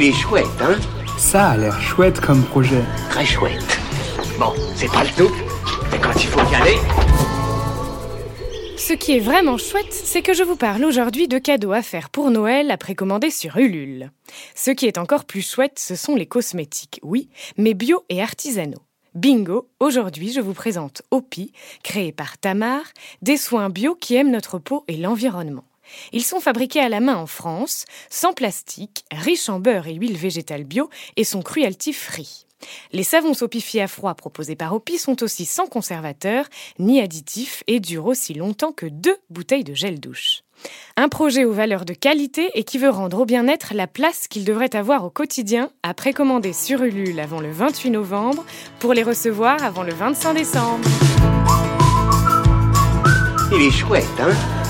Il est chouette, hein Ça a l'air chouette comme projet. Très chouette. Bon, c'est pas le tout, mais quand il faut y aller... Ce qui est vraiment chouette, c'est que je vous parle aujourd'hui de cadeaux à faire pour Noël à précommander sur Ulule. Ce qui est encore plus chouette, ce sont les cosmétiques, oui, mais bio et artisanaux. Bingo, aujourd'hui je vous présente Opi, créé par Tamar, des soins bio qui aiment notre peau et l'environnement. Ils sont fabriqués à la main en France, sans plastique, riches en beurre et huile végétale bio et sont cruelty free. Les savons sopifiés à froid proposés par Opi sont aussi sans conservateur ni additifs et durent aussi longtemps que deux bouteilles de gel douche. Un projet aux valeurs de qualité et qui veut rendre au bien-être la place qu'il devrait avoir au quotidien à précommander sur Ulule avant le 28 novembre pour les recevoir avant le 25 décembre. Il est chouette, hein?